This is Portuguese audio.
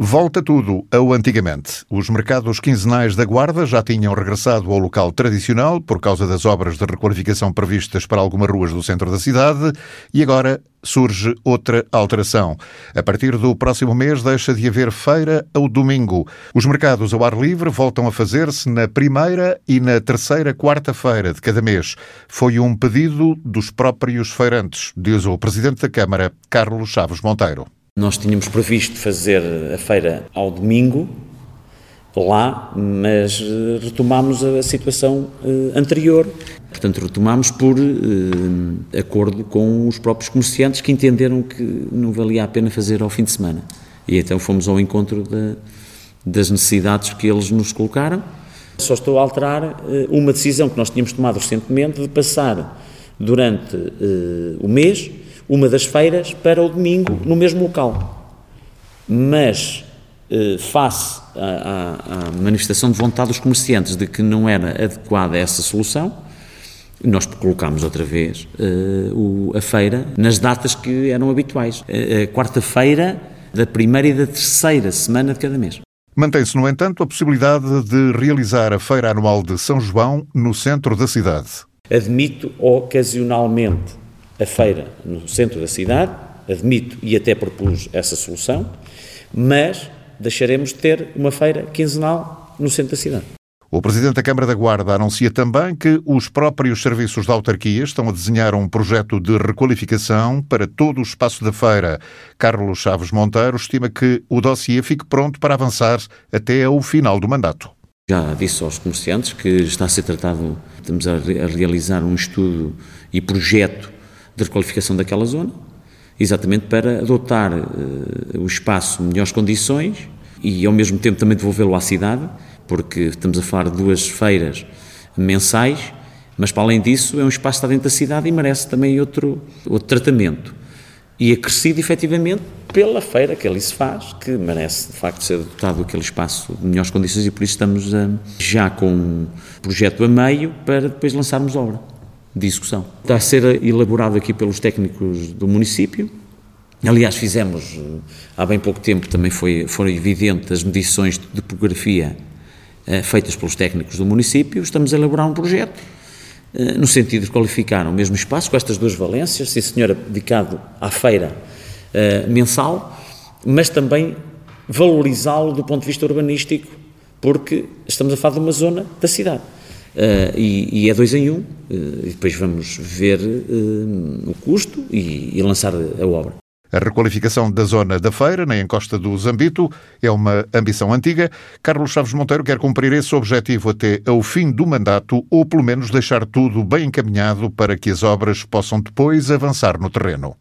Volta tudo ao antigamente. Os mercados quinzenais da Guarda já tinham regressado ao local tradicional por causa das obras de requalificação previstas para algumas ruas do centro da cidade e agora surge outra alteração. A partir do próximo mês deixa de haver feira ao domingo. Os mercados ao ar livre voltam a fazer-se na primeira e na terceira quarta-feira de cada mês. Foi um pedido dos próprios feirantes, diz o Presidente da Câmara, Carlos Chaves Monteiro. Nós tínhamos previsto fazer a feira ao domingo, lá, mas eh, retomámos a situação eh, anterior. Portanto, retomámos por eh, acordo com os próprios comerciantes que entenderam que não valia a pena fazer ao fim de semana. E então fomos ao encontro de, das necessidades que eles nos colocaram. Só estou a alterar uma decisão que nós tínhamos tomado recentemente de passar durante o mês uma das feiras para o domingo no mesmo local. Mas, eh, face à, manifestação de vontade dos comerciantes de que não era adequada essa solução, nós colocámos outra vez uh, o, a feira nas datas que eram habituais. A, a quarta-feira da primeira e da terceira semana de cada mês. Mantém-se, no entanto, a possibilidade de realizar a Feira Anual de São João no centro da cidade. Admito ocasionalmente a feira no centro da cidade, admito e até propus essa solução, mas deixaremos de ter uma feira quinzenal no centro da cidade. O Presidente da Câmara da Guarda anuncia também que os próprios serviços da autarquia estão a desenhar um projeto de requalificação para todo o espaço da feira. Carlos Chaves Monteiro estima que o dossiê fique pronto para avançar até ao final do mandato. Já disse aos comerciantes que está a ser tratado, estamos a realizar um estudo e projeto de requalificação daquela zona, exatamente para adotar uh, o espaço melhores condições e ao mesmo tempo também devolvê-lo à cidade, porque estamos a falar de duas feiras mensais, mas para além disso é um espaço que está dentro da cidade e merece também outro, outro tratamento. E acrescido efetivamente pela feira que ali se faz, que merece de facto ser dotado aquele espaço de melhores condições e por isso estamos a, já com um projeto a meio para depois lançarmos obra Está a ser elaborado aqui pelos técnicos do município. Aliás, fizemos, há bem pouco tempo, também foi, foram evidentes as medições de topografia eh, feitas pelos técnicos do município. Estamos a elaborar um projeto eh, no sentido de qualificar o mesmo espaço, com estas duas valências, sim senhora, dedicado à feira eh, mensal, mas também valorizá-lo do ponto de vista urbanístico, porque estamos a falar de uma zona da cidade. Uh, e, e, é dois em um, uh, e depois vamos ver uh, o custo e, e, lançar a obra. A requalificação da zona da feira, na encosta do Zambito, é uma ambição antiga. Carlos Chaves Monteiro quer cumprir esse objetivo até ao fim do mandato, ou pelo menos deixar tudo bem encaminhado para que as obras possam depois avançar no terreno.